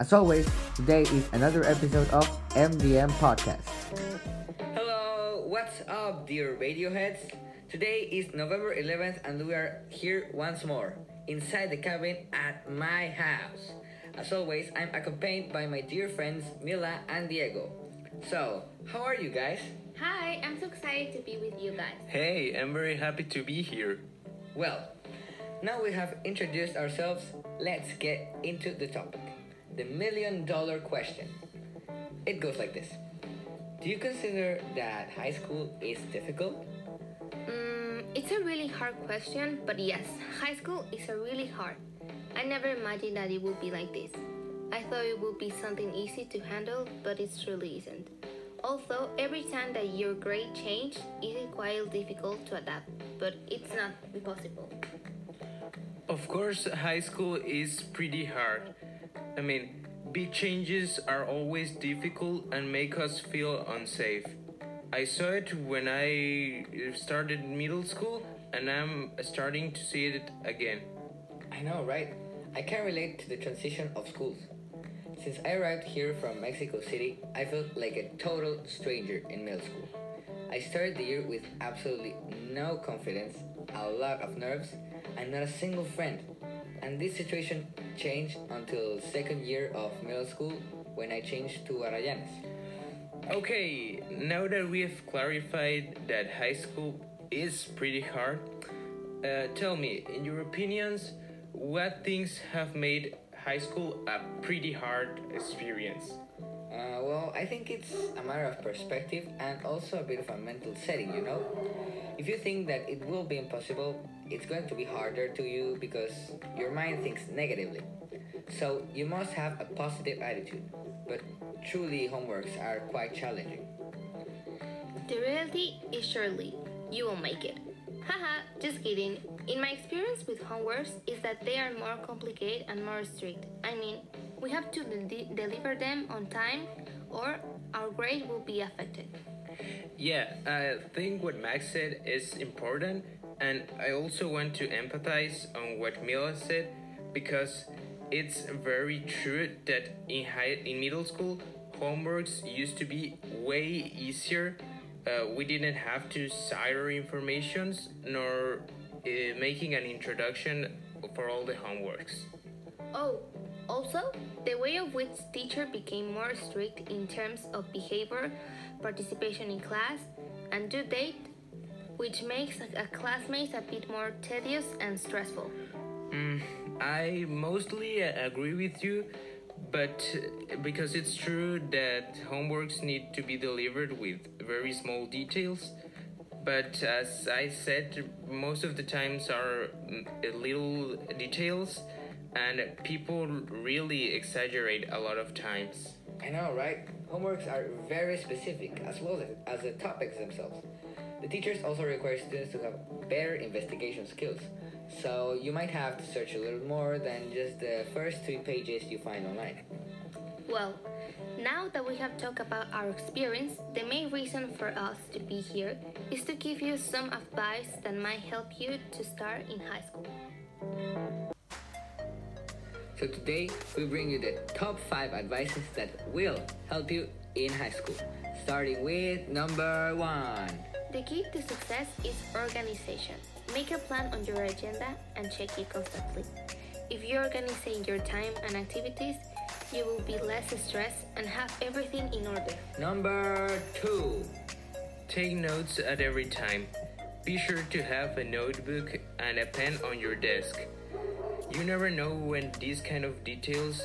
As always, today is another episode of MDM Podcast. Hello, what's up, dear Radioheads? Today is November 11th, and we are here once more inside the cabin at my house. As always, I'm accompanied by my dear friends Mila and Diego. So, how are you guys? Hi, I'm so excited to be with you guys. Hey, I'm very happy to be here. Well, now we have introduced ourselves, let's get into the topic the million dollar question. It goes like this Do you consider that high school is difficult? Mm, it's a really hard question, but yes, high school is a really hard. I never imagined that it would be like this. I thought it would be something easy to handle, but it truly isn't. Also, every time that your grade change, it is quite difficult to adapt, but it's not impossible. Of course, high school is pretty hard. I mean, big changes are always difficult and make us feel unsafe. I saw it when I uh, started middle school, and I'm starting to see it again. I know, right? I can relate to the transition of schools. Since I arrived here from Mexico City, I felt like a total stranger in middle school. I started the year with absolutely no confidence, a lot of nerves, and not a single friend. And this situation changed until second year of middle school when I changed to Arayanes. Okay, now that we have clarified that high school is pretty hard, uh, tell me, in your opinions, what things have made high school a pretty hard experience? Uh, well, I think it's a matter of perspective and also a bit of a mental setting, you know? If you think that it will be impossible, it's going to be harder to you because your mind thinks negatively. So you must have a positive attitude. But truly, homeworks are quite challenging. The reality is surely you will make it. Haha, just kidding. In my experience with homeworks is that they are more complicated and more strict. I mean, we have to de- deliver them on time or our grade will be affected. Yeah, I think what Max said is important, and I also want to empathize on what Mila said because it's very true that in high in middle school homeworks used to be way easier. Uh, we didn't have to cite our informations nor uh, making an introduction for all the homeworks. Oh, also, the way of which teacher became more strict in terms of behavior, participation in class, and due date, which makes a classmate a bit more tedious and stressful. Mm, I mostly agree with you, but because it's true that homeworks need to be delivered with very small details. But as I said, most of the times are mm, little details, and people really exaggerate a lot of times. I know, right? Homeworks are very specific as well as the topics themselves. The teachers also require students to have better investigation skills, so you might have to search a little more than just the first three pages you find online. Well, now that we have talked about our experience, the main reason for us to be here is to give you some advice that might help you to start in high school. So today we bring you the top 5 advices that will help you in high school. Starting with number 1. The key to success is organization. Make a plan on your agenda and check it constantly. If you organize your time and activities, you will be less stressed and have everything in order. Number 2. Take notes at every time. Be sure to have a notebook and a pen on your desk. You never know when these kind of details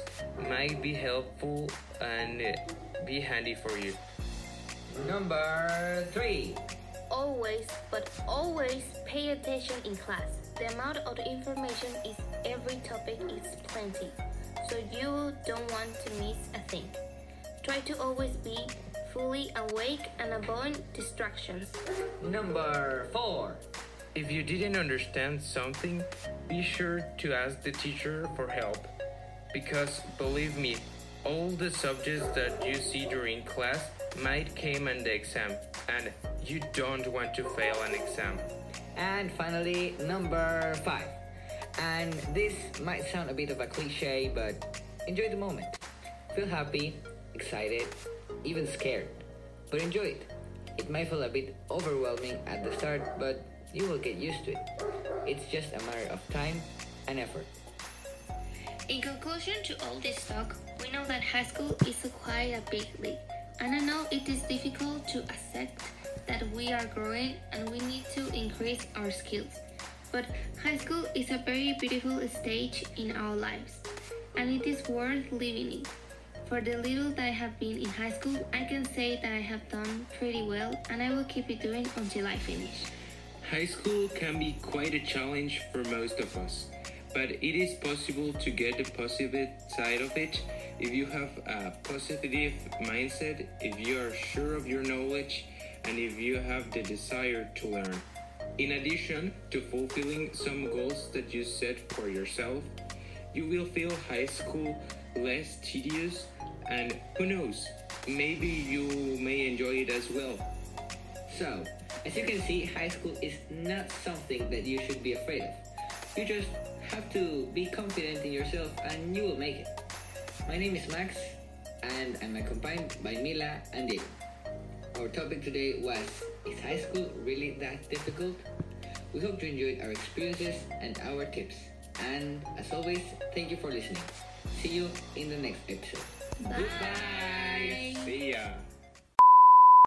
might be helpful and be handy for you. Number 3. Always, but always pay attention in class. The amount of information is every topic is plenty, so you don't want to miss a thing. Try to always be fully awake and avoid distractions. Number 4. If you didn't understand something, be sure to ask the teacher for help. Because believe me, all the subjects that you see during class might come in the exam, and you don't want to fail an exam. And finally, number 5. And this might sound a bit of a cliche, but enjoy the moment. Feel happy, excited, even scared. But enjoy it. It might feel a bit overwhelming at the start, but you will get used to it. It's just a matter of time and effort. In conclusion to all this talk, we know that high school is quite a big leap, and I know it is difficult to accept that we are growing and we need to increase our skills. But high school is a very beautiful stage in our lives, and it is worth living in. For the little that I have been in high school, I can say that I have done pretty well, and I will keep it doing until I finish. High school can be quite a challenge for most of us, but it is possible to get the positive side of it if you have a positive mindset, if you are sure of your knowledge, and if you have the desire to learn. In addition to fulfilling some goals that you set for yourself, you will feel high school less tedious and who knows, maybe you may enjoy it as well. So, as you can see, high school is not something that you should be afraid of. You just have to be confident in yourself and you will make it. My name is Max and I'm accompanied by Mila and Diego. Our topic today was Is high school really that difficult? We hope you enjoyed our experiences and our tips. And as always, thank you for listening. See you in the next episode. Bye. See ya.